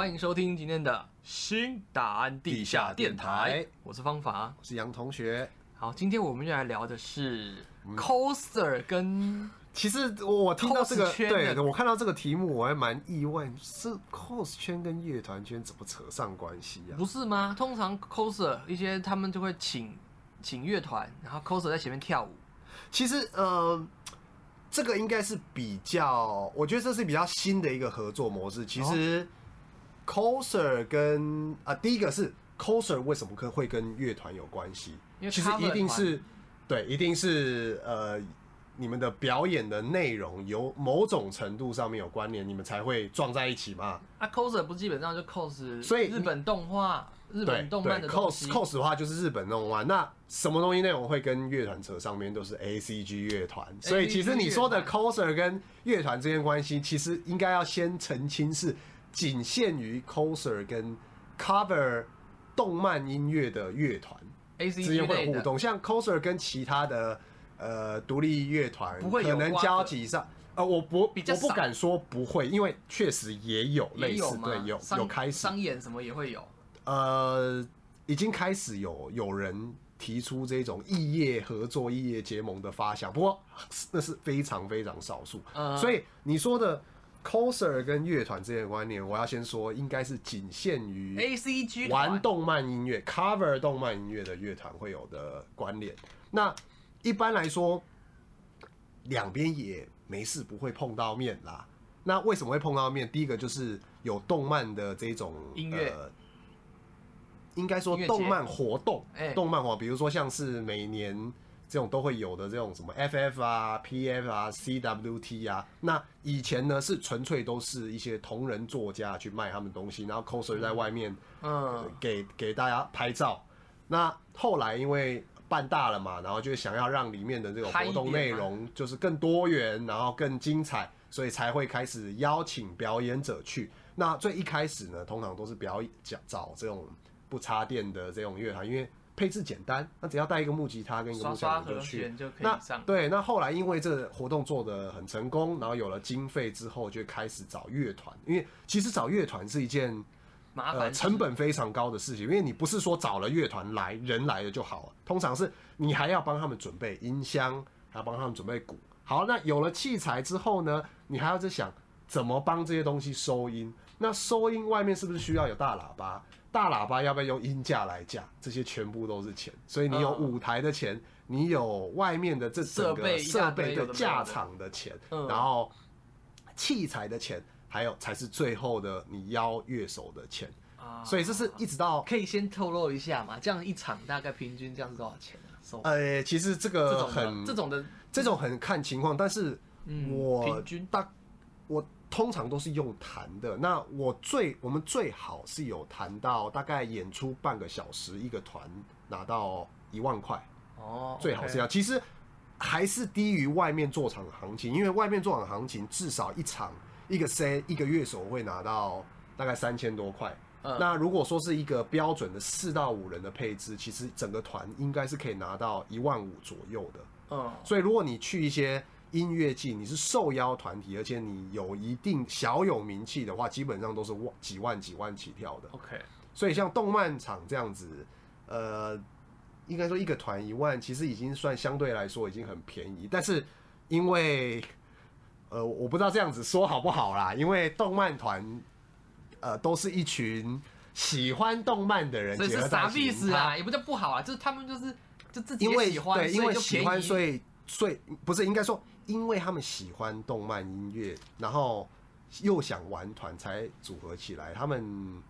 欢迎收听今天的新答案地下电台，电台我是方法，我是杨同学。好，今天我们就来聊的是 coser 跟，其实我听到这个，对，我看到这个题目，我还蛮意外，是 cos 圈跟乐团圈怎么扯上关系啊？不是吗？通常 coser 一些他们就会请请乐团，然后 coser 在前面跳舞。其实，呃。这个应该是比较，我觉得这是比较新的一个合作模式。其实，coser 跟啊，第一个是 coser 为什么可会跟乐团有关系？其实一定是对，一定是呃，你们的表演的内容有某种程度上面有关联，你们才会撞在一起嘛。啊，coser 不基本上就 cos，所以日本动画。日本动漫的 cos cos 的话就是日本动漫，那什么东西内容会跟乐团扯上面都是 A C G 乐团，所以其实你说的 coser 跟乐团之间关系，其实应该要先澄清是仅限于 coser 跟 cover 动漫音乐的乐团之间会互动，像 coser 跟其他的呃独立乐团可能交集上，呃我不我不敢说不会，因为确实也有类似，对有有开始。商演什么也会有。呃，已经开始有有人提出这种异业合作、异业结盟的发想，不过那是非常非常少数。Uh, 所以你说的 coser 跟乐团之间的观念，我要先说，应该是仅限于 A C G 玩动漫音乐、cover 动漫音乐的乐团会有的关联。那一般来说，两边也没事，不会碰到面啦。那为什么会碰到面？第一个就是有动漫的这种音乐。呃应该说动漫活动，动漫活，比如说像是每年这种都会有的这种什么 FF 啊、PF 啊、CWT 啊。那以前呢是纯粹都是一些同人作家去卖他们东西，然后 coser 在外面，嗯，给给大家拍照。那后来因为办大了嘛，然后就想要让里面的这个活动内容就是更多元，然后更精彩，所以才会开始邀请表演者去。那最一开始呢，通常都是表演找找这种。不插电的这种乐团，因为配置简单，那只要带一个木吉他跟一个木箱就去。那对，那后来因为这个活动做得很成功，然后有了经费之后，就开始找乐团。因为其实找乐团是一件麻烦、呃、成本非常高的事情，因为你不是说找了乐团来人来了就好了，通常是你还要帮他们准备音箱，还要帮他们准备鼓。好，那有了器材之后呢，你还要在想怎么帮这些东西收音。那收音外面是不是需要有大喇叭？大喇叭要不要用音架来架？这些全部都是钱，所以你有舞台的钱，你有外面的这整个设备的架场的钱，然后器材的钱，还有才是最后的你邀乐手的钱。所以这是一直到可以先透露一下嘛？这样一场大概平均这样是多少钱呢？呃，其实这个很这种的这种很看情况，但是我平均大我。通常都是用弹的。那我最我们最好是有弹到大概演出半个小时，一个团拿到一万块哦，最好是要。其实还是低于外面做场行情，因为外面做场行情至少一场一个 set 一个乐手会拿到大概三千多块。那如果说是一个标准的四到五人的配置，其实整个团应该是可以拿到一万五左右的。嗯，所以如果你去一些。音乐季，你是受邀团体，而且你有一定小有名气的话，基本上都是万几万几万起跳的。OK，所以像动漫场这样子，呃，应该说一个团一万，其实已经算相对来说已经很便宜。但是因为，呃，我不知道这样子说好不好啦，因为动漫团，呃，都是一群喜欢动漫的人，所以是啥意思啊？也不叫不好啊，就是他们就是就自己喜欢，对，因为喜欢，所以所以不是应该说。因为他们喜欢动漫音乐，然后又想玩团，才组合起来。他们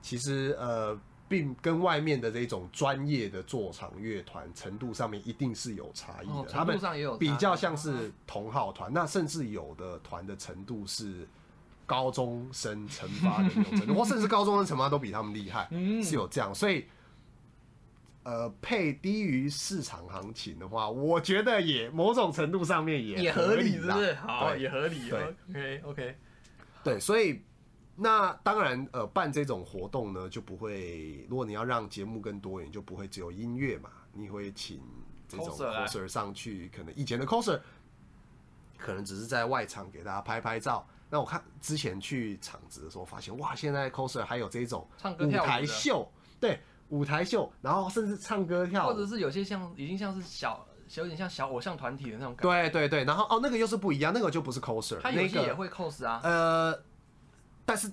其实呃，并跟外面的这种专业的做场乐团程度上面一定是有差异的。哦、他们比较像是同好团，那甚至有的团的程度是高中生成发的那种程度，或甚至高中生成发都比他们厉害，是有这样，所以。呃，配低于市场行情的话，我觉得也某种程度上面也也合理，是不是？好，也合理。对，OK OK。对，所以那当然，呃，办这种活动呢，就不会。如果你要让节目更多元，就不会只有音乐嘛，你会请这种 coser 上去，可能以前的 coser 可能只是在外场给大家拍拍照。那我看之前去场子的时候，发现哇，现在 coser 还有这种舞台秀，对，舞台秀，然后甚至唱歌跳舞，或者是有些像已经像是小，有点像小偶像团体的那种感觉。对对对，然后哦，那个又是不一样，那个就不是 coser，他有些也会 cos 啊。呃，但是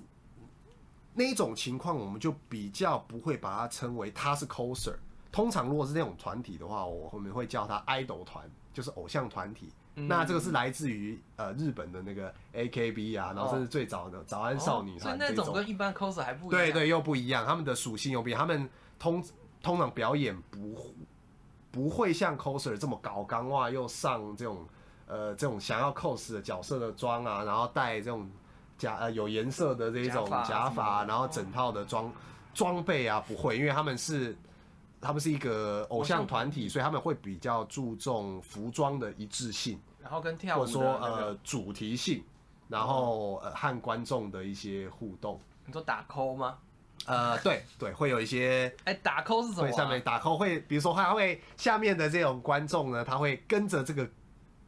那一种情况，我们就比较不会把它称为他是 coser。通常如果是那种团体的话，我后面会叫他 idol 团，就是偶像团体。嗯、那这个是来自于呃日本的那个 AKB 啊，然后这是最早的、哦、早安少女团、哦，所以那种跟一般 coser 还不一样。对对，又不一样，他们的属性又不一样。他们通通常表演不不会像 coser 这么搞刚哇，又上这种呃这种想要 cos 的角色的妆啊，然后戴这种假呃有颜色的这种假发，然后整套的装装备啊不会，因为他们是。他们是一个偶像团体，所以他们会比较注重服装的一致性，然后跟跳舞或者说呃主题性，然后呃和观众的一些互动。你说打 call 吗？呃，对对，会有一些。哎，打 call 是什么？对，上面打 call 会，比如说他会下面的这种观众呢，他会跟着这个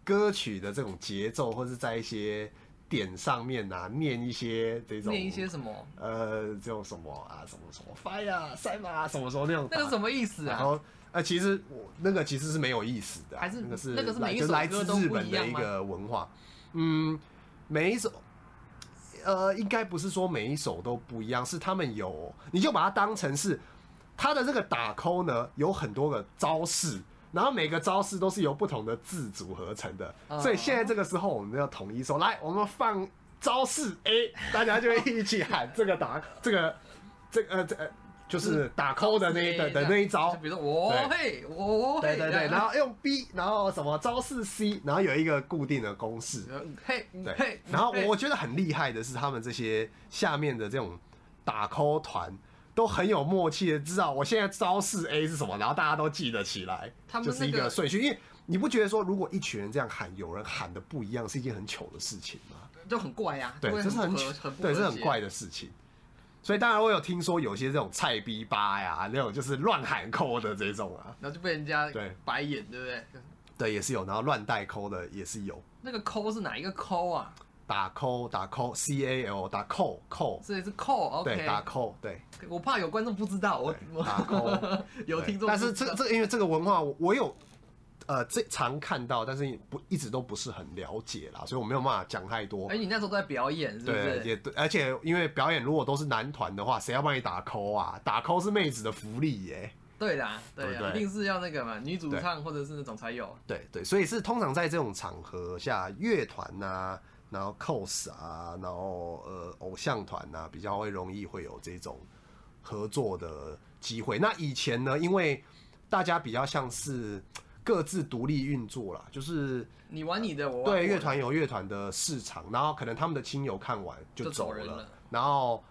歌曲的这种节奏，或是在一些。点上面啊，念一些这种，念一些什么？呃，这种什么啊，什么什么 fire 赛马，什么什么那种。那个什么意思啊？然后，呃，其实我那个其实是没有意思的，还是那个是那个是来就来自日本的一个文化。嗯，每一首，呃，应该不是说每一首都不一样，是他们有，你就把它当成是他的这个打 call 呢，有很多个招式。然后每个招式都是由不同的字组合成的，所以现在这个时候我们要统一说，来，我们放招式 A，大家就会一起喊这个打这个这个呃这就是打 call 的那一的的那一招，比如说我嘿我对对对，然后用 B，然后什么招式 C，然后有一个固定的公式，嘿对，然后我觉得很厉害的是他们这些下面的这种打 call 团。都很有默契的知道我现在招式 A 是什么，然后大家都记得起来，他们就是一个顺序。因为你不觉得说，如果一群人这样喊，有人喊的不一样，是一件很糗的事情吗？就很怪呀，对，这是很很对，这是很怪的事情。所以当然我有听说有些这种菜逼吧呀，那种就是乱喊扣的这种啊，然后就被人家对白眼，对不对？对，也是有，然后乱带扣的也是有。那个扣是哪一个扣啊？打 call 打 call C A L 打 call call，所以是 call，对，打 call，对。我怕有观众不知道，我我打 call 有听众。但是这这因为这个文化我，我有呃这常看到，但是不一直都不是很了解啦，所以我没有办法讲太多。哎，你那时候都在表演是不是？对，也对，而且因为表演如果都是男团的话，谁要帮你打 call 啊？打 call 是妹子的福利耶。对啦，对啦，一定是要那个嘛，女主唱或者是那种才有。对对，所以是通常在这种场合下，乐团呐。然后 cos 啊，然后呃偶像团呐，比较会容易会有这种合作的机会。那以前呢，因为大家比较像是各自独立运作啦，就是你玩你的，我对乐团有乐团的市场，然后可能他们的亲友看完就走了，走人了。然后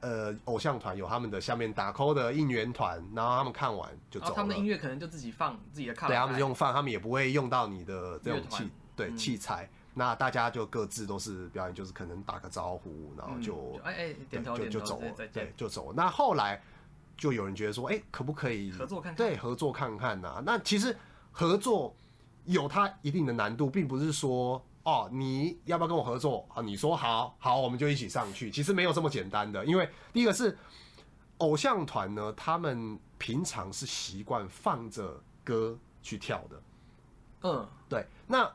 呃偶像团有他们的下面打 call 的应援团，然后他们看完就走了。他们的音乐可能就自己放自己的看，对，他们用放，他们也不会用到你的这种器对、嗯、器材。那大家就各自都是表演，就是可能打个招呼，然后就哎哎点头点头就走了，对，就走了。那后来就有人觉得说，哎，可不可以合作看看？对，合作看看呐。那其实合作有它一定的难度，并不是说哦，你要不要跟我合作啊？你说好，好，我们就一起上去。其实没有这么简单的，因为第一个是偶像团呢，他们平常是习惯放着歌去跳的。嗯，对，那。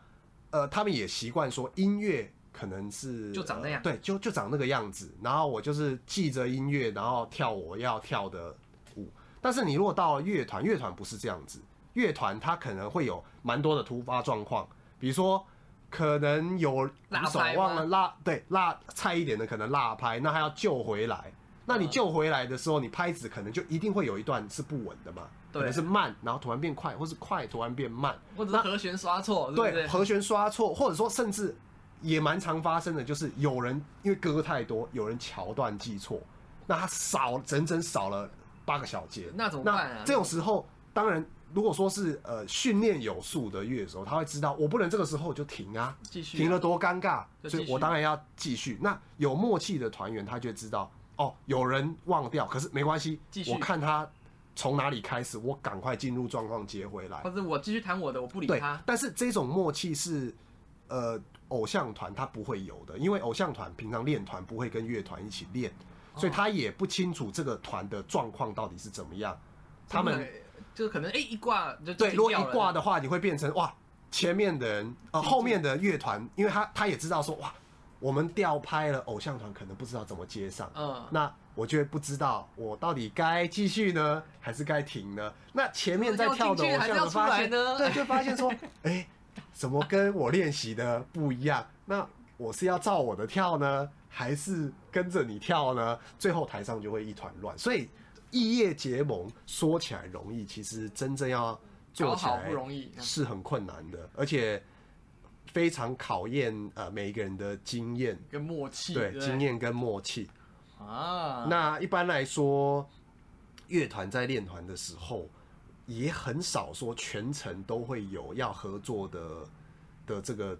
呃，他们也习惯说音乐可能是就长那样，呃、对，就就长那个样子。然后我就是记着音乐，然后跳我要跳的舞。但是你如果到了乐团，乐团不是这样子。乐团它可能会有蛮多的突发状况，比如说可能有鼓手忘了拉，对，拉菜一点的可能拉拍，那他要救回来。那你救回来的时候，你拍子可能就一定会有一段是不稳的嘛。可能是慢，然后突然变快，或是快突然变慢，或者是和弦刷错，对，对，和弦刷错，或者说甚至也蛮常发生的，就是有人因为歌太多，有人桥段记错，那他少整整少了八个小节，那怎么办啊？这种时候，当然如果说是呃训练有素的乐手，他会知道我不能这个时候就停啊，继续停了多尴尬，所以我当然要继续。那有默契的团员，他就知道哦，有人忘掉，可是没关系，继续，我看他。从哪里开始？我赶快进入状况接回来，或者我继续弹我的，我不理他。但是这种默契是，呃，偶像团他不会有的，因为偶像团平常练团不会跟乐团一起练，所以他也不清楚这个团的状况到底是怎么样。他们就可能哎、欸、一挂就对，如果一挂的话，你会变成哇，前面的人呃后面的乐团，因为他他也知道说哇，我们调拍了偶像团，可能不知道怎么接上，嗯，那我就会不知道我到底该继续呢，还是该停呢？那前面在跳的偶像团发现呢，对，就发现说哎。欸怎么跟我练习的不一样？那我是要照我的跳呢，还是跟着你跳呢？最后台上就会一团乱。所以异业结盟说起来容易，其实真正要做起来不容易是很困难的，而且非常考验呃每一个人的经验跟默契。对，经验跟默契啊。那一般来说，乐团在练团的时候。也很少说全程都会有要合作的的这个，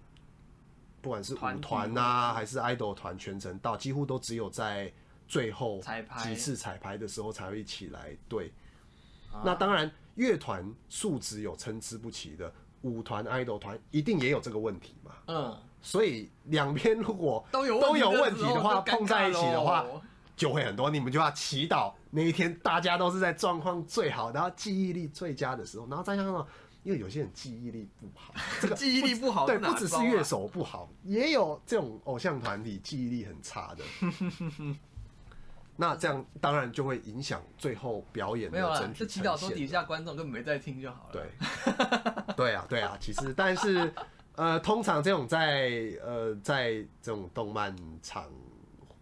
不管是舞团啊还是 idol 团，全程到几乎都只有在最后几次彩排的时候才会一起来。对，那当然乐团素质有参差不齐的，舞团 idol 团一定也有这个问题嘛。嗯，所以两边如果都有都有问题的话，碰在一起的话。就会很多，你们就要祈祷那一天大家都是在状况最好，然后记忆力最佳的时候，然后再加上，因为有些人记忆力不好，这个记忆力不好，对，不只是乐手不好，也有这种偶像团体记忆力很差的。那这样当然就会影响最后表演的整体呈现。就祈祷说底下观众根本没在听就好了。对，对啊，对啊，其实但是呃，通常这种在呃在这种动漫场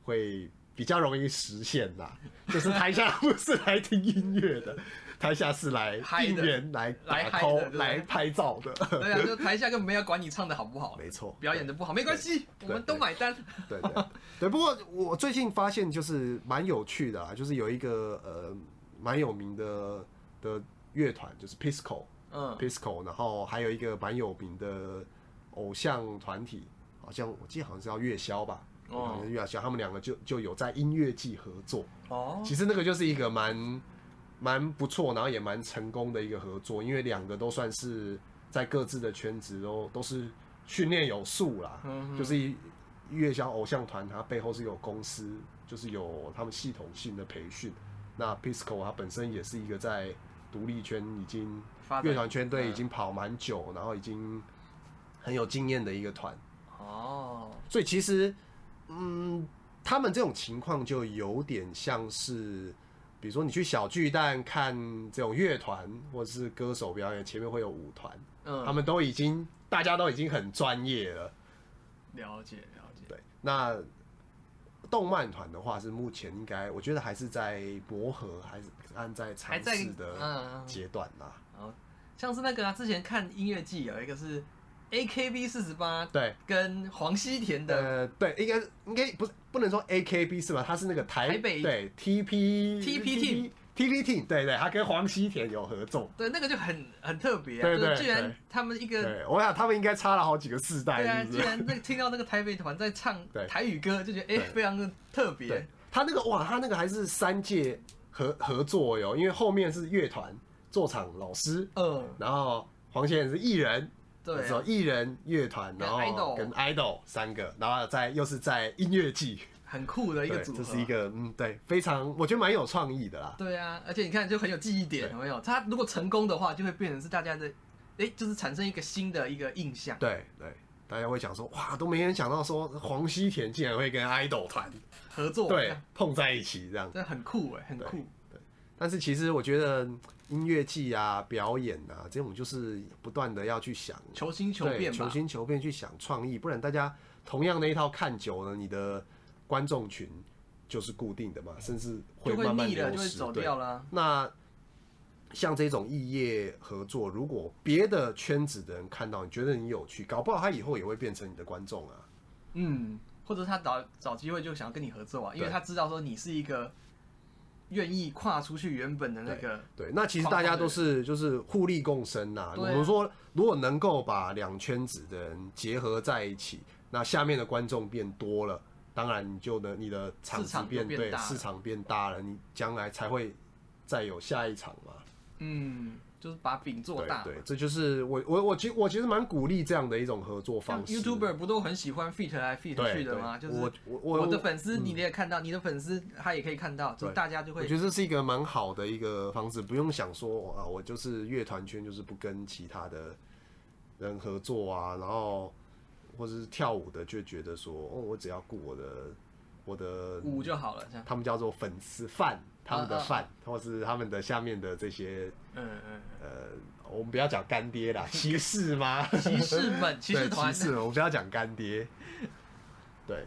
会。比较容易实现啦，就是台下不是来听音乐的，台下是来应援、来打 call、来拍照的。对啊，就台下根本没有管你唱的好不好，没错，表演的不好没关系，我们都买单。对对对，对，不过我最近发现就是蛮有趣的啊，就是有一个呃蛮有名的的乐团，就是 Pisco，嗯，Pisco，然后还有一个蛮有名的偶像团体，好像我记得好像是叫月宵吧。哦，月小他们两个就就有在音乐季合作哦。其实那个就是一个蛮蛮不错，然后也蛮成功的一个合作，因为两个都算是在各自的圈子都都是训练有素啦。嗯，就是月小偶像团，它背后是有公司，就是有他们系统性的培训。那 Pisco 它本身也是一个在独立圈已经乐团圈队已经跑蛮久，然后已经很有经验的一个团。哦，所以其实。嗯，他们这种情况就有点像是，比如说你去小巨蛋看这种乐团或者是歌手表演，前面会有舞团，嗯，他们都已经大家都已经很专业了。了解了解。对，那动漫团的话是目前应该，我觉得还是在磨合，还是按在尝试的阶段啦。嗯，像是那个啊，之前看音乐季有一个是。A K B 四十八对，跟黄西田的呃对，应该应该不是不能说 A K B 是吧？他是那个台，台北对 T P T P T T P T 对对，他跟黄西田有合作，对那个就很很特别啊，对对，居然他们一个，我想他们应该差了好几个世代，对啊，居然那听到那个台北团在唱台语歌，就觉得哎非常的特别。他那个哇，他那个还是三届合合作哟，因为后面是乐团做场老师，嗯，然后黄先生是艺人。对，说艺人、乐团，然后跟 idol 三个，然后在又是在音乐季，很酷的一个组合。这是一个嗯，对，非常我觉得蛮有创意的啦。对啊，而且你看就很有记忆点，有没有？他如果成功的话，就会变成是大家的，哎，就是产生一个新的一个印象。对对，大家会想说，哇，都没人想到说黄西田竟然会跟 idol 团合作，对，碰在一起这样，这很酷哎，很酷。对，但是其实我觉得。音乐季啊，表演啊，这种就是不断的要去想，求新求变，求新求变去想创意，不然大家同样的一套看久了，你的观众群就是固定的嘛，甚至会慢慢流失，走掉了。那像这种异业合作，如果别的圈子的人看到，你觉得你有趣，搞不好他以后也会变成你的观众啊。嗯，或者他找找机会就想要跟你合作啊，因为他知道说你是一个。愿意跨出去原本的那个对，对，那其实大家都是就是互利共生呐、啊。我们说，如果能够把两圈子的人结合在一起，那下面的观众变多了，当然你就能你的场子变对，市场变大了，你将来才会再有下一场嘛。嗯，就是把饼做大。对，对，这就是我我我其我其实蛮鼓励这样的一种合作方式。YouTuber 不都很喜欢 fit 来 fit 去的吗？就是我我我的粉丝，你也看到，嗯、你的粉丝他也可以看到，就大家就会。我觉得这是一个蛮好的一个方式，不用想说啊，我就是乐团圈就是不跟其他的人合作啊，然后或者是跳舞的就觉得说，哦，我只要顾我的我的舞就好了，这样。他们叫做粉丝饭。他们的饭，或是他们的下面的这些，嗯嗯，呃，我们不要讲干爹啦，骑士吗？骑士们，骑士团，骑士们，我们不要讲干爹。对，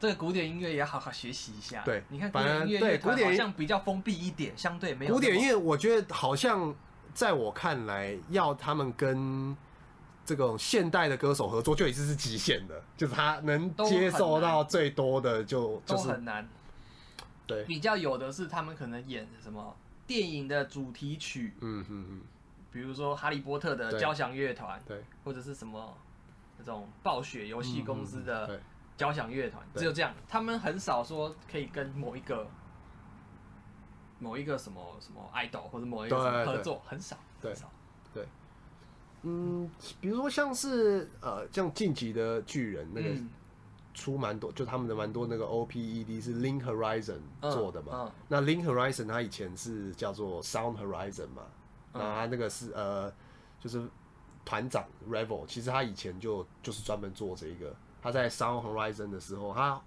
这个古典音乐也要好好学习一下。对，你看古典音乐，对古典好像比较封闭一点，相对没有。古典音乐，我觉得好像在我看来，要他们跟这种现代的歌手合作，就已经是极限的，就是他能接受到最多的，就就是很难。对，比较有的是他们可能演什么电影的主题曲，嗯嗯嗯，比如说《哈利波特》的交响乐团，对，或者是什么那种暴雪游戏公司的交响乐团，只有这样，他们很少说可以跟某一个某一个什么什么 idol 或者某一个合作，很少，很少，对，嗯，比如说像是呃，像《进击的巨人》那个。出蛮多，就他们的蛮多那个 OPED 是 Link Horizon 做的嘛。嗯嗯、那 Link Horizon 它以前是叫做 Sound Horizon 嘛。嗯、那他那个是呃，就是团长 Revel，其实他以前就就是专门做这一个。他在 Sound Horizon 的时候，他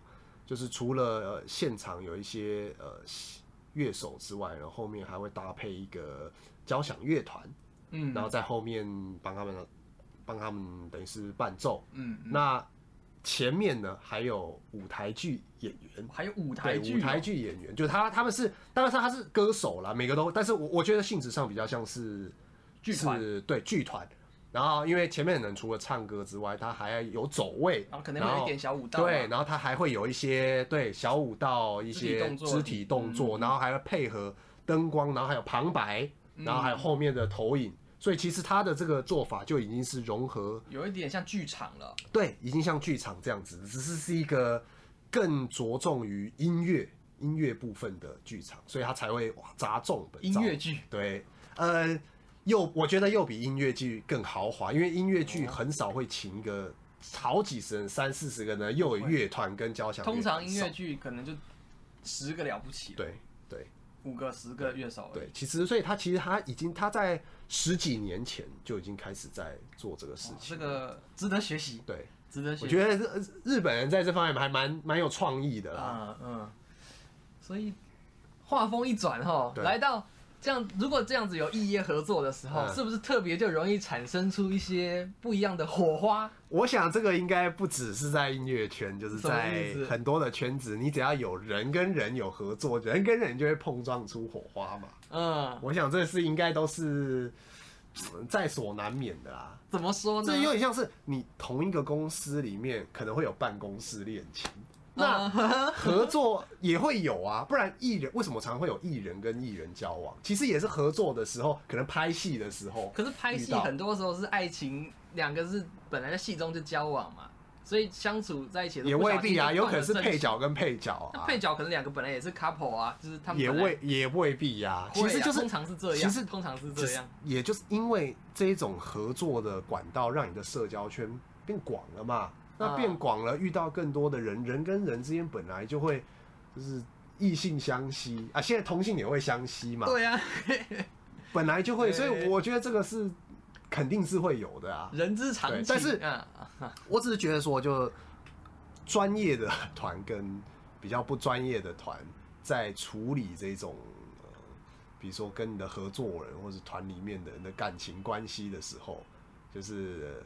就是除了、呃、现场有一些呃乐手之外，然后后面还会搭配一个交响乐团，嗯，然后在后面帮他们帮他们等于是伴奏，嗯，嗯那。前面呢还有舞台剧演员，还有舞台剧、哦、舞台剧演员，就是他他们是，当然是他是歌手啦，每个都，但是我我觉得性质上比较像是剧团，对剧团。然后因为前面的人除了唱歌之外，他还要有走位，然后可能会有一点小舞蹈，对，然后他还会有一些对小舞蹈一些肢体动作，然后还要配合灯光，然后还有旁白，然后还有后面的投影。所以其实他的这个做法就已经是融合，有一点像剧场了。对，已经像剧场这样子，只是是一个更着重于音乐音乐部分的剧场，所以他才会哇砸重本。音乐剧。对，呃，又我觉得又比音乐剧更豪华，因为音乐剧很少会请一个好几十人、三四十个人，又有乐团跟交响乐。通常音乐剧可能就十个了不起。对对。五个十个乐手，对，其实所以他其实他已经他在十几年前就已经开始在做这个事情，这个值得学习，对，值得学习。我觉得日日本人在这方面还蛮蛮有创意的啦，嗯嗯，所以话锋一转哈，来到。这样，如果这样子有异业合作的时候，嗯、是不是特别就容易产生出一些不一样的火花？我想这个应该不只是在音乐圈，就是在很多的圈子，你只要有人跟人有合作，人跟人就会碰撞出火花嘛。嗯，我想这是应该都是在所难免的啦。怎么说呢？这有点像是你同一个公司里面可能会有办公室恋情。那 合作也会有啊，不然艺人为什么常会有艺人跟艺人交往？其实也是合作的时候，可能拍戏的时候。可是拍戏很多时候是爱情，两个是本来在戏中就交往嘛，所以相处在一起也未必啊，有可能是配角跟配角啊。配角可能两个本来也是 couple 啊，就是他们也未也未必呀。其实就是通常是这样，其实通常是这样，也就是因为这一种合作的管道，让你的社交圈变广了嘛。那变广了，遇到更多的人，人跟人之间本来就会就是异性相吸啊，现在同性也会相吸嘛。对啊，本来就会，所以我觉得这个是肯定是会有的啊，人之常情。但是，我只是觉得说，就专业的团跟比较不专业的团在处理这种，比如说跟你的合作人或者团里面的人的感情关系的时候，就是。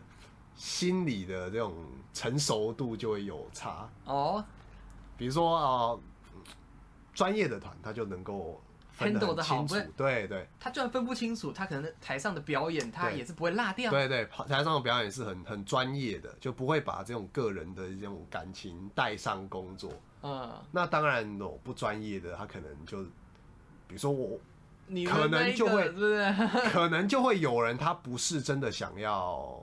心理的这种成熟度就会有差哦。比如说啊，专业的团他就能够分得很清楚，对对。他就算分不清楚，他可能台上的表演他也是不会落掉。对对，台上的表演是很很专业的，就不会把这种个人的这种感情带上工作。嗯。那当然，哦，不专业的他可能就，比如说我，可能就会，可能就会有人他不是真的想要。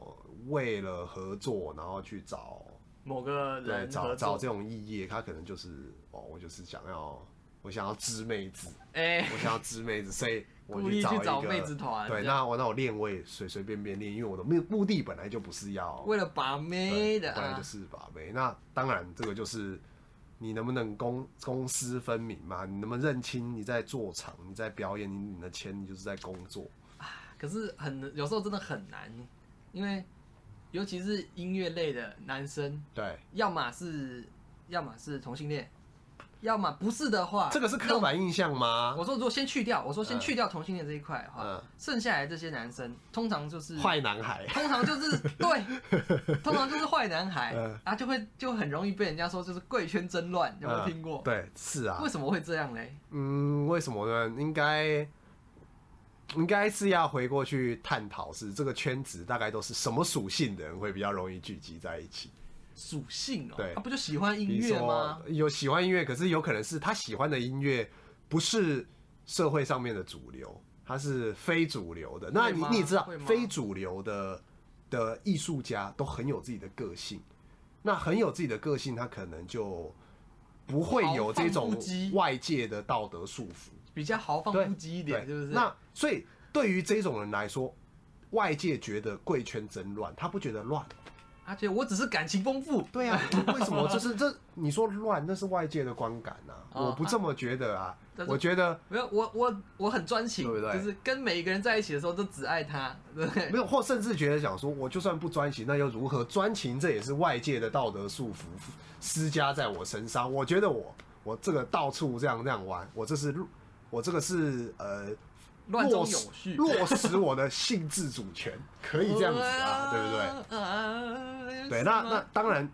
为了合作，然后去找某个人，找找这种异业，他可能就是哦，我就是想要，我想要知妹子，哎、欸，我想要知妹子，所以 我去找一个找妹子团。对，那我那我练我也随随便便练，因为我的目目的本来就不是要为了把妹的，本来就是把妹。那当然，这个就是你能不能公公私分明嘛？你能不能认清你在做场，你在表演，你你的钱你就是在工作。可是很有时候真的很难，因为尤其是音乐类的男生，对，要么是要么是同性恋，要么不是的话，这个是刻板印象吗？我说如果先去掉，我说先去掉同性恋这一块的话，嗯、剩下来这些男生通常就是坏男孩，通常就是 对，通常就是坏男孩，嗯、啊，就会就很容易被人家说就是贵圈真乱，有没有听过？嗯、对，是啊，为什么会这样嘞？嗯，为什么呢？应该。应该是要回过去探讨，是这个圈子大概都是什么属性的人会比较容易聚集在一起？属性哦，对，他不就喜欢音乐吗？有喜欢音乐，可是有可能是他喜欢的音乐不是社会上面的主流，他是非主流的。那你你也知道，非主流的的艺术家都很有自己的个性，那很有自己的个性，他可能就不会有这种外界的道德束缚。比较豪放不羁一点，是不是？那所以对于这种人来说，外界觉得贵圈真乱，他不觉得乱，而且我只是感情丰富。对啊，为什么？就是这你说乱，那是外界的观感啊，我不这么觉得啊。我觉得没有，我我我很专情，对不对？就是跟每一个人在一起的时候都只爱他，对不对？没有，或甚至觉得想说，我就算不专情，那又如何？专情这也是外界的道德束缚施加在我身上。我觉得我我这个到处这样这样玩，我这是。我这个是呃，落实落实我的性自主权，可以这样子啊，对不对？对，那那当然，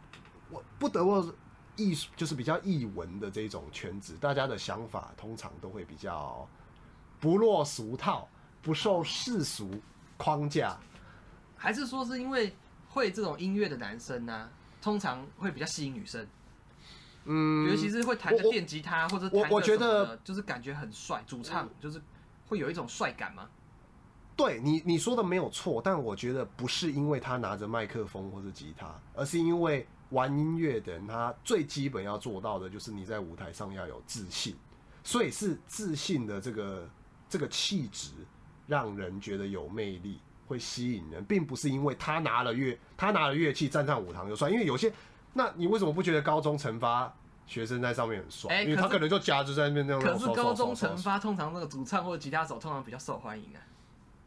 我不得不艺术就是比较艺文的这种圈子，大家的想法通常都会比较不落俗套，不受世俗框架。还是说是因为会这种音乐的男生呢、啊，通常会比较吸引女生？嗯，尤其是会弹个电吉他或者我我觉得，就是感觉很帅，主唱就是会有一种帅感吗？对你你说的没有错，但我觉得不是因为他拿着麦克风或者吉他，而是因为玩音乐的人，他最基本要做到的就是你在舞台上要有自信，所以是自信的这个这个气质让人觉得有魅力，会吸引人，并不是因为他拿了乐他拿了乐器站上舞台就帅，因为有些。那你为什么不觉得高中成发学生在上面很帅？欸、因为他可能就夹着在那边那种。可是高中成发通常那个主唱或者吉他手通常比较受欢迎啊。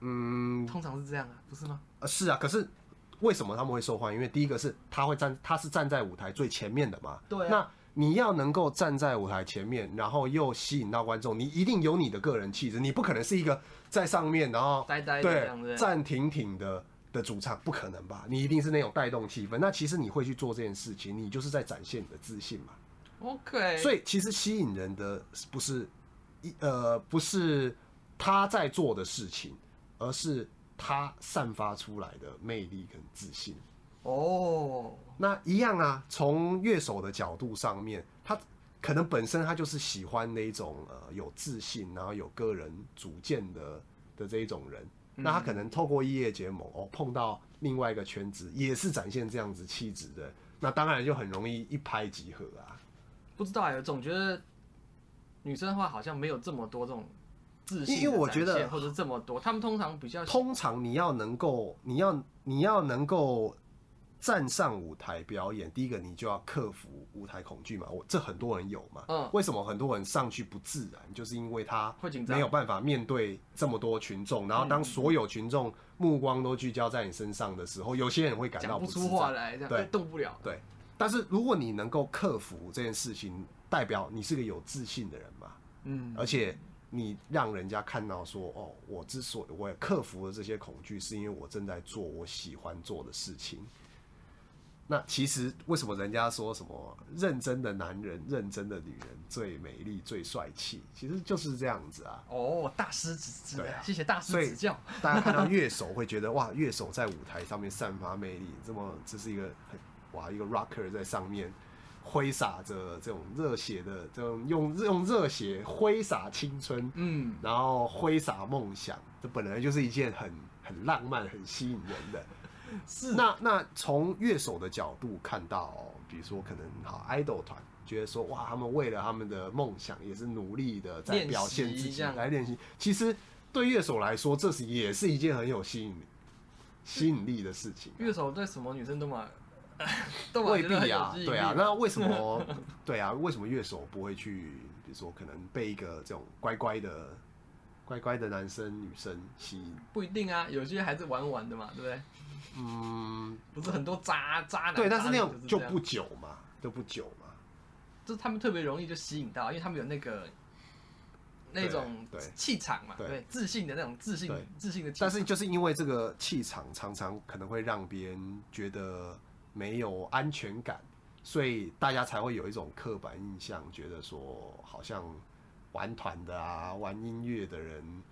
嗯，通常是这样啊，不是吗？呃，是啊。可是为什么他们会受欢迎？因为第一个是他会站，他是站在舞台最前面的嘛。对、啊。那你要能够站在舞台前面，然后又吸引到观众，你一定有你的个人气质，你不可能是一个在上面然后呆呆的这样子，对，站挺挺的。的主唱不可能吧？你一定是那种带动气氛。那其实你会去做这件事情，你就是在展现你的自信嘛。OK。所以其实吸引人的不是一呃不是他在做的事情，而是他散发出来的魅力跟自信。哦，oh. 那一样啊。从乐手的角度上面，他可能本身他就是喜欢那种呃有自信，然后有个人主见的的这一种人。那他可能透过一夜结盟哦，碰到另外一个圈子，也是展现这样子气质的，那当然就很容易一拍即合啊。不知道哎，总觉得女生的话好像没有这么多这种自信，因为我觉得或者这么多，他们通常比较通常你要能够，你要你要能够。站上舞台表演，第一个你就要克服舞台恐惧嘛。我这很多人有嘛。嗯。为什么很多人上去不自然？就是因为他没有办法面对这么多群众，然后当所有群众目光都聚焦在你身上的时候，有些人会感到不出话来，对，动不了。对。但是如果你能够克服这件事情，代表你是个有自信的人嘛。嗯。而且你让人家看到说，哦，我之所以我也克服了这些恐惧，是因为我正在做我喜欢做的事情。那其实为什么人家说什么认真的男人、认真的女人最美丽、最帅气？其实就是这样子啊。哦，大师指指，对啊，谢谢大师指教。大家看到乐手会觉得哇，乐手在舞台上面散发魅力，这么这是一个很哇一个 rocker 在上面挥洒着这种热血的这种用用热血挥洒青春，嗯，然后挥洒梦想，这本来就是一件很很浪漫、很吸引人的。是。那那从乐手的角度看到，比如说可能好 idol 团觉得说哇，他们为了他们的梦想也是努力的在表现自己来练习。其实对乐手来说，这是也是一件很有吸引力吸引力的事情。乐手对什么女生都嘛 都未必啊，对啊。那为什么 对啊？为什么乐手不会去，比如说可能被一个这种乖乖的？乖乖的男生女生吸引不一定啊，有些还是玩玩的嘛，对不对？嗯，不是很多渣渣男。对，但是那种就不久嘛，就不久嘛，就是他们特别容易就吸引到，因为他们有那个那种气场嘛，对，自信的那种自信，自信的。但是就是因为这个气场常常可能会让别人觉得没有安全感，所以大家才会有一种刻板印象，觉得说好像。玩团的啊，玩音乐的人，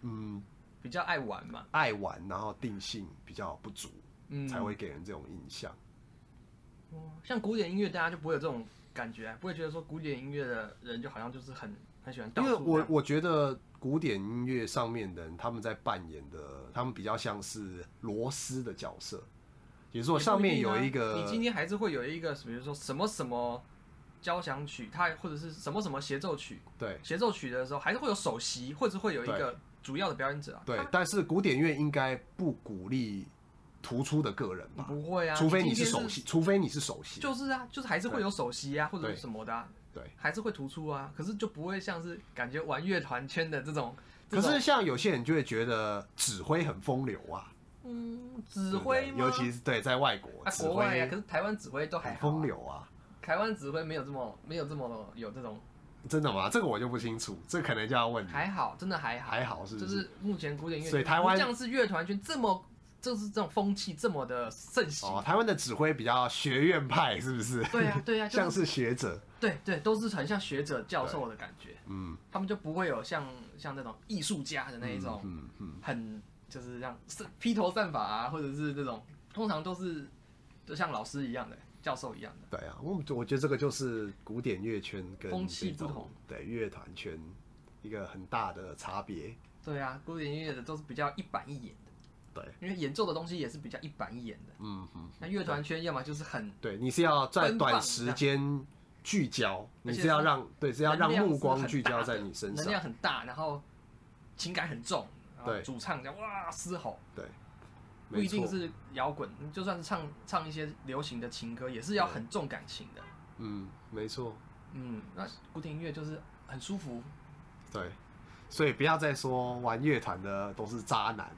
嗯，比较爱玩嘛，爱玩，然后定性比较不足，嗯，才会给人这种印象。像古典音乐，大家就不会有这种感觉，不会觉得说古典音乐的人就好像就是很很喜欢。因为我我觉得古典音乐上面的人，他们在扮演的，他们比较像是螺丝的角色，比如说上面有一个，你今天还是会有一个，比如说什么什么。交响曲，它或者是什么什么协奏曲，对，协奏曲的时候还是会有首席，或者会有一个主要的表演者啊。对，但是古典乐应该不鼓励突出的个人吧？不会啊，除非你是首席，除非你是首席。就是啊，就是还是会有首席啊，或者什么的，对，还是会突出啊。可是就不会像是感觉玩乐团圈的这种。可是像有些人就会觉得指挥很风流啊。嗯，指挥，尤其是对在外国，国外啊，可是台湾指挥都很风流啊。台湾指挥没有这么没有这么有这种，真的吗？这个我就不清楚，这可能就要问你。还好，真的还好，还好是不是？就是目前古典乐，所以台湾像是乐团圈这么，就是这种风气这么的盛行。哦，台湾的指挥比较学院派，是不是？对呀，对呀，像是学者。对对，都是很像学者教授的感觉。嗯，他们就不会有像像那种艺术家的那一种，嗯嗯，很就是像披头散发啊，或者是这种，通常都是就像老师一样的。教授一样的，对啊，我我觉得这个就是古典乐圈跟风气不同，对乐团圈一个很大的差别。对啊，古典音乐的都是比较一板一眼的，对，因为演奏的东西也是比较一板一眼的。嗯哼，那乐团圈要么就是很，对，你是要在短时间聚焦，你是要让，对，是要让目光聚焦在你身上，能量很大，然后情感很重，对，主唱这样哇嘶吼，对。不一定是摇滚，就算是唱唱一些流行的情歌，也是要很重感情的。嗯，没错。嗯，那古典音乐就是很舒服。对，所以不要再说玩乐团的都是渣男。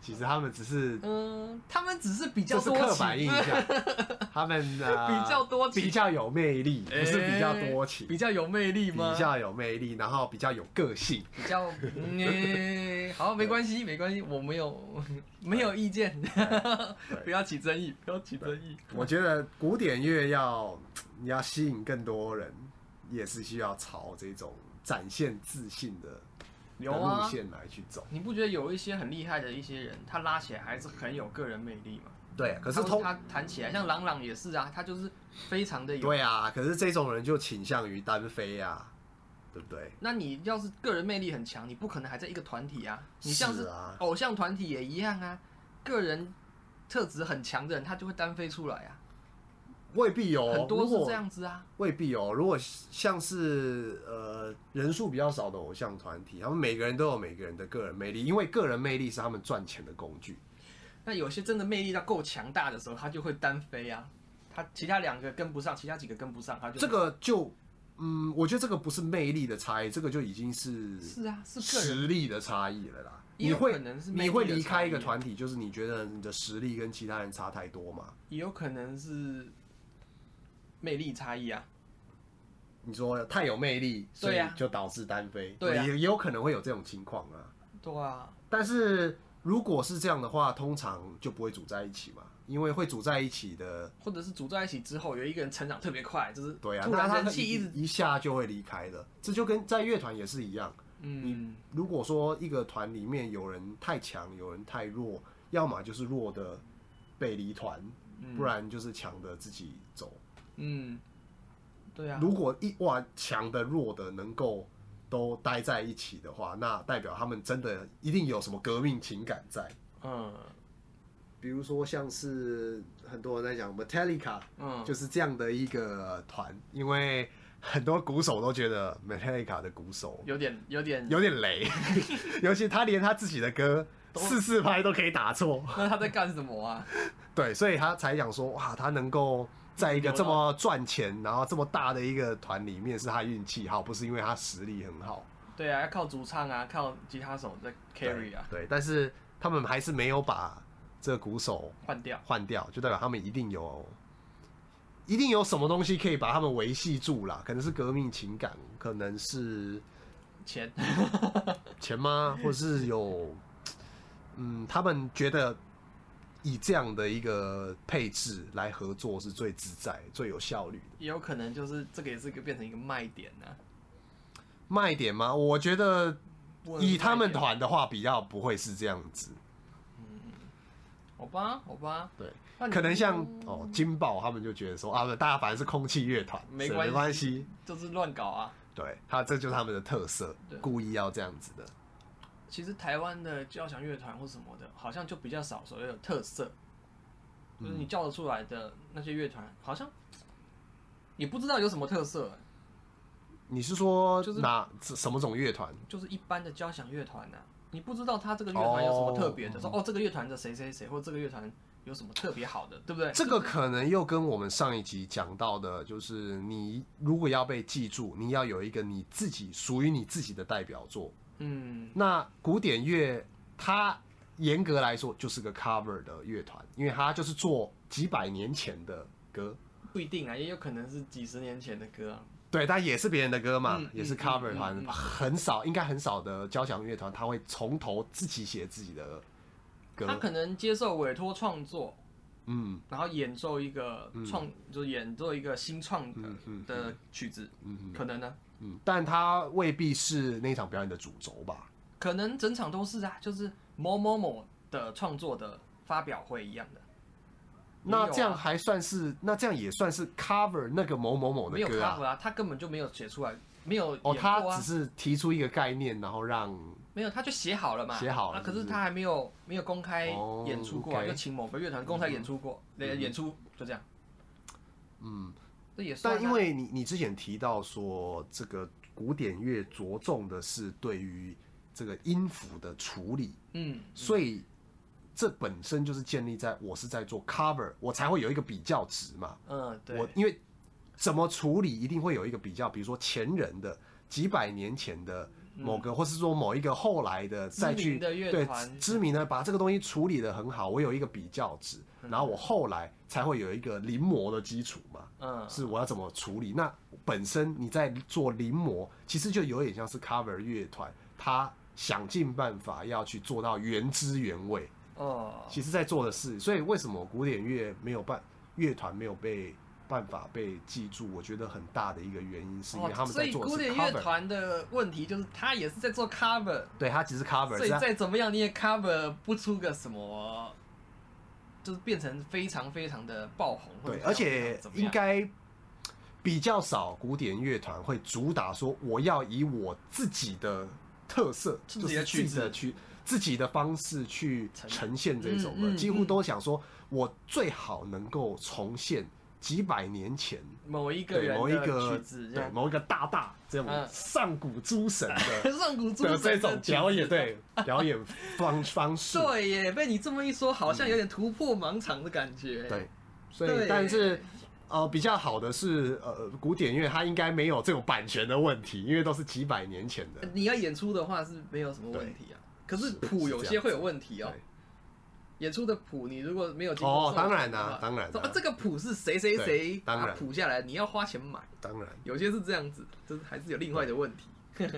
其实他们只是，嗯，他们只是比较多刻板印象，他们比较多比较有魅力，不是比较多情，比较有魅力吗？比较有魅力，然后比较有个性，比较，嗯，好，没关系，没关系，我没有没有意见，不要起争议，不要起争议。我觉得古典乐要你要吸引更多人，也是需要朝这种展现自信的。有啊，路线来去走，你不觉得有一些很厉害的一些人，他拉起来还是很有个人魅力吗？对，可是他弹起来，像朗朗也是啊，他就是非常的有。对啊，可是这种人就倾向于单飞啊，对不对？那你要是个人魅力很强，你不可能还在一个团体啊。你像是偶像团体也一样啊，个人特质很强的人，他就会单飞出来啊。未必有，很多是这样子啊。未必有，如果像是呃人数比较少的偶像团体，他们每个人都有每个人的个人魅力，因为个人魅力是他们赚钱的工具。那有些真的魅力到够强大的时候，他就会单飞啊。他其他两个跟不上，其他几个跟不上，他就这个就嗯，我觉得这个不是魅力的差异，这个就已经是是啊，是实力的差异了啦。你会你会离开一个团体，就是你觉得你的实力跟其他人差太多嘛？也有可能是。魅力差异啊！你说太有魅力，所以就导致单飞，对，也也有可能会有这种情况啊。对啊，但是如果是这样的话，通常就不会组在一起嘛，因为会组在一起的，或者是组在一起之后有一个人成长特别快，就是对啊，那然人气一直一下就会离开了，这就跟在乐团也是一样。嗯，如果说一个团里面有人太强，有人太弱，要么就是弱的被离团，不然就是强的自己走。嗯，对啊。如果一哇强的弱的能够都待在一起的话，那代表他们真的一定有什么革命情感在。嗯，比如说像是很多人在讲 Metallica，嗯，就是这样的一个团，因为很多鼓手都觉得 Metallica 的鼓手有点有点。有点雷，尤其他连他自己的歌四四拍都可以打错，那他在干什么啊？对，所以他才想说哇，他能够在一个这么赚钱，然后这么大的一个团里面，是他运气好，不是因为他实力很好。对啊，要靠主唱啊，靠吉他手在 carry 啊。对，对，但是他们还是没有把这个鼓手换掉，换掉就代表他们一定有，一定有什么东西可以把他们维系住啦，可能是革命情感，可能是钱，钱吗？或者是有，嗯，他们觉得。以这样的一个配置来合作是最自在、最有效率的。也有可能就是这个也是一个变成一个卖点呢、啊。卖点吗？我觉得以他们团的话，比较不会是这样子。嗯，好吧，好吧。对，可能像哦，金宝他们就觉得说啊，不大家反正是空气乐团，没关系，就是乱搞啊。对他，这就是他们的特色，故意要这样子的。其实台湾的交响乐团或什么的，好像就比较少所谓的特色，就是你叫得出来的那些乐团，好像也不知道有什么特色。你是说就是哪什么种乐团？就是一般的交响乐团呢？你不知道他这个乐团有什么特别的？说哦，这个乐团的谁谁谁，或这个乐团有什么特别好的，对不对？这个可能又跟我们上一集讲到的，就是你如果要被记住，你要有一个你自己属于你自己的代表作。嗯，那古典乐它严格来说就是个 cover 的乐团，因为它就是做几百年前的歌，不一定啊，也有可能是几十年前的歌啊。对，但也是别人的歌嘛，嗯、也是 cover 团，嗯嗯嗯、很少，应该很少的交响乐团他会从头自己写自己的歌。他可能接受委托创作，嗯，然后演奏一个创，嗯、就演奏一个新创的的曲子，嗯，嗯。可能呢。嗯，但他未必是那场表演的主轴吧？可能整场都是啊，就是某某某的创作的发表会一样的。那这样还算是？那这样也算是 cover 那个某某某的歌啊？没有 cover 啊，他根本就没有写出来，没有哦，他只是提出一个概念，然后让没有，他就写好了嘛，写好了。可是他还没有没有公开演出过，就请某个乐团公开演出过，演出就这样。嗯。但因为你你之前提到说，这个古典乐着重的是对于这个音符的处理，嗯，所以这本身就是建立在我是在做 cover，我才会有一个比较值嘛，嗯，对，我因为怎么处理一定会有一个比较，比如说前人的几百年前的某个，或是说某一个后来的再去对知名的把这个东西处理的很好，我有一个比较值。然后我后来才会有一个临摹的基础嘛，嗯，是我要怎么处理？那本身你在做临摹，其实就有点像是 cover 乐团，他想尽办法要去做到原汁原味，哦，其实在做的事。所以为什么古典乐没有办乐团没有被办法被记住？我觉得很大的一个原因是因为他们在做的是 cover。所以古典乐团的问题就是他也是在做 cover，对，他只是 cover，所以再怎么样你也 cover 不出个什么。就是变成非常非常的爆红，对，而且应该比较少古典乐团会主打说我要以我自己的特色，自己的曲子去自己的方式去呈现这首歌，几乎都想说我最好能够重现。几百年前，某一个人的曲子，对某一个大大这种上古诸神的 上古诸神的这种表演，对表演方 方式，对耶，被你这么一说，好像有点突破盲场的感觉。对，所以但是呃比较好的是呃古典乐它应该没有这种版权的问题，因为都是几百年前的。你要演出的话是没有什么问题啊，可是谱有些会有问题哦。演出的谱，你如果没有经过哦，当然啦，当然。这个谱是谁谁谁把谱下来，你要花钱买。当然，有些是这样子，就是还是有另外的问题。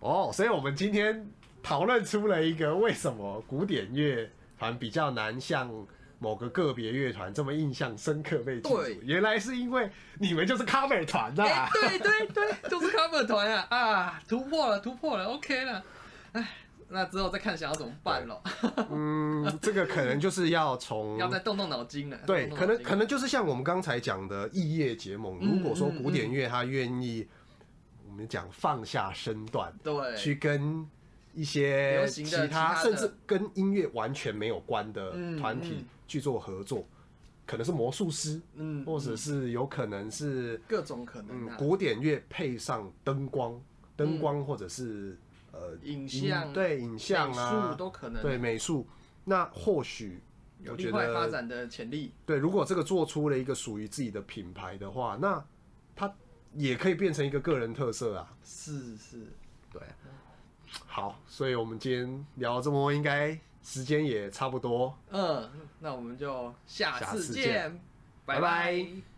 哦，所以我们今天讨论出了一个为什么古典乐团比较难像某个个别乐团这么印象深刻被记住，原来是因为你们就是 cover 团呐。对对对，就是 cover 团啊啊！突破了，突破了，OK 了，哎。那之后再看想要怎么办咯。嗯，这个可能就是要从要再动动脑筋了。对，可能可能就是像我们刚才讲的异业结盟。如果说古典乐他愿意，我们讲放下身段，对，去跟一些其他甚至跟音乐完全没有关的团体去做合作，可能是魔术师，嗯，或者是有可能是各种可能，古典乐配上灯光，灯光或者是呃影像，对影像啊都可能，对美术，那或许有另外发展的潜力。对，如果这个做出了一个属于自己的品牌的话，那它也可以变成一个个人特色啊。是是，对。好，所以我们今天聊这么多，应该时间也差不多。嗯，那我们就下次见，拜拜。拜拜。